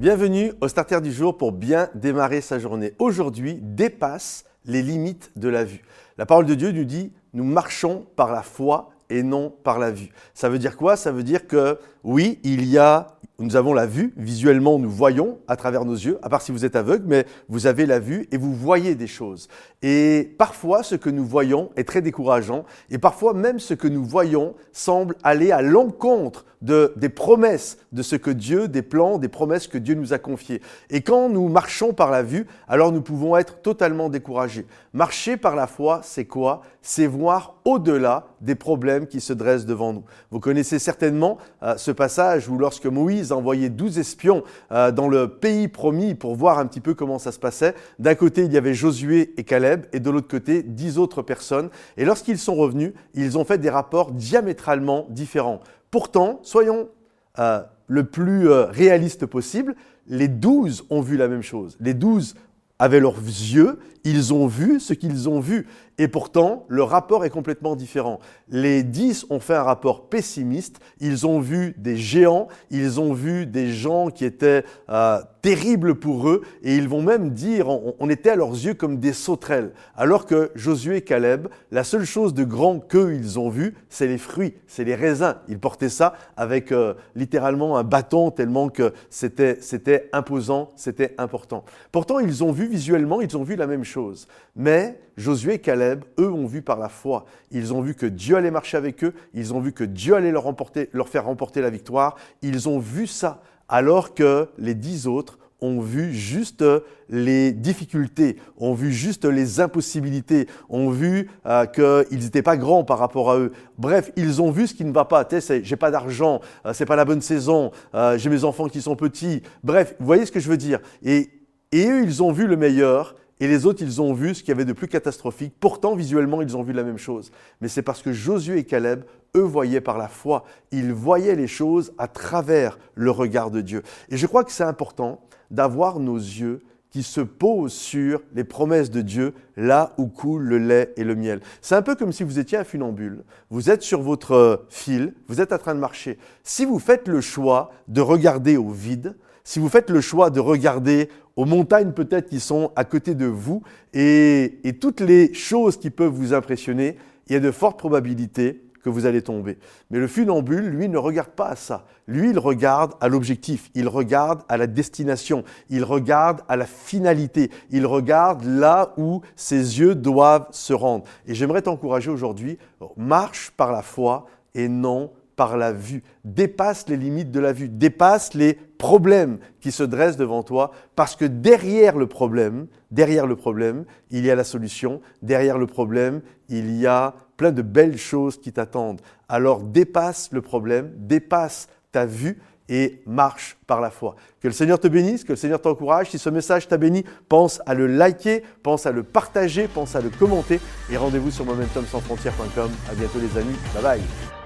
Bienvenue au Starter du jour pour bien démarrer sa journée. Aujourd'hui, dépasse les limites de la vue. La parole de Dieu nous dit, nous marchons par la foi et non par la vue. Ça veut dire quoi? Ça veut dire que oui, il y a nous avons la vue, visuellement nous voyons à travers nos yeux, à part si vous êtes aveugle, mais vous avez la vue et vous voyez des choses. Et parfois ce que nous voyons est très décourageant et parfois même ce que nous voyons semble aller à l'encontre de, des promesses de ce que Dieu, des plans, des promesses que Dieu nous a confiées. Et quand nous marchons par la vue, alors nous pouvons être totalement découragés. Marcher par la foi, c'est quoi? C'est voir au-delà des problèmes qui se dressent devant nous. Vous connaissez certainement euh, ce passage où lorsque Moïse envoyait douze espions euh, dans le pays promis pour voir un petit peu comment ça se passait, d'un côté il y avait Josué et Caleb et de l'autre côté dix autres personnes. Et lorsqu'ils sont revenus, ils ont fait des rapports diamétralement différents. Pourtant, soyons euh, le plus réaliste possible, les douze ont vu la même chose. Les douze avaient leurs yeux, ils ont vu ce qu'ils ont vu. Et pourtant, le rapport est complètement différent. Les dix ont fait un rapport pessimiste. Ils ont vu des géants, ils ont vu des gens qui étaient euh, terribles pour eux, et ils vont même dire, on, était à leurs yeux comme des sauterelles. Alors que Josué et Caleb, la seule chose de grand qu'eux, ils ont vu, c'est les fruits, c'est les raisins. Ils portaient ça avec euh, littéralement un bâton, tellement que c'était imposant, c'était important. Pourtant, ils ont vu visuellement, ils ont vu la même chose. Mais Josué et Caleb, eux, ont vu par la foi. Ils ont vu que Dieu allait marcher avec eux, ils ont vu que Dieu allait leur, faire remporter la victoire. Ils ont vu ça, alors que les dix autres ont vu juste les difficultés, ont vu juste les impossibilités, ont vu euh, qu'ils n'étaient pas grands par rapport à eux. Bref, ils ont vu ce qui ne va pas. J'ai pas d'argent, euh, c'est pas la bonne saison, euh, j'ai mes enfants qui sont petits. Bref, vous voyez ce que je veux dire? Et, et eux, ils ont vu le meilleur et les autres, ils ont vu ce qu'il y avait de plus catastrophique. Pourtant, visuellement, ils ont vu la même chose. Mais c'est parce que Josué et Caleb, eux, voyaient par la foi. Ils voyaient les choses à travers le regard de Dieu. Et je crois que c'est important d'avoir nos yeux qui se posent sur les promesses de Dieu, là où coule le lait et le miel. C'est un peu comme si vous étiez un funambule. Vous êtes sur votre fil, vous êtes en train de marcher. Si vous faites le choix de regarder au vide, si vous faites le choix de regarder aux montagnes peut-être qui sont à côté de vous et, toutes les choses qui peuvent vous impressionner, il y a de fortes probabilités que vous allez tomber. Mais le funambule, lui, ne regarde pas à ça. Lui, il regarde à l'objectif, il regarde à la destination, il regarde à la finalité, il regarde là où ses yeux doivent se rendre. Et j'aimerais t'encourager aujourd'hui, marche par la foi et non par la vue, dépasse les limites de la vue, dépasse les problèmes qui se dressent devant toi, parce que derrière le problème, derrière le problème, il y a la solution, derrière le problème, il y a plein de belles choses qui t'attendent. Alors dépasse le problème, dépasse ta vue et marche par la foi. Que le Seigneur te bénisse, que le Seigneur t'encourage. Si ce message t'a béni, pense à le liker, pense à le partager, pense à le commenter et rendez-vous sur momentumsansfrontières.com. À bientôt les amis. Bye bye.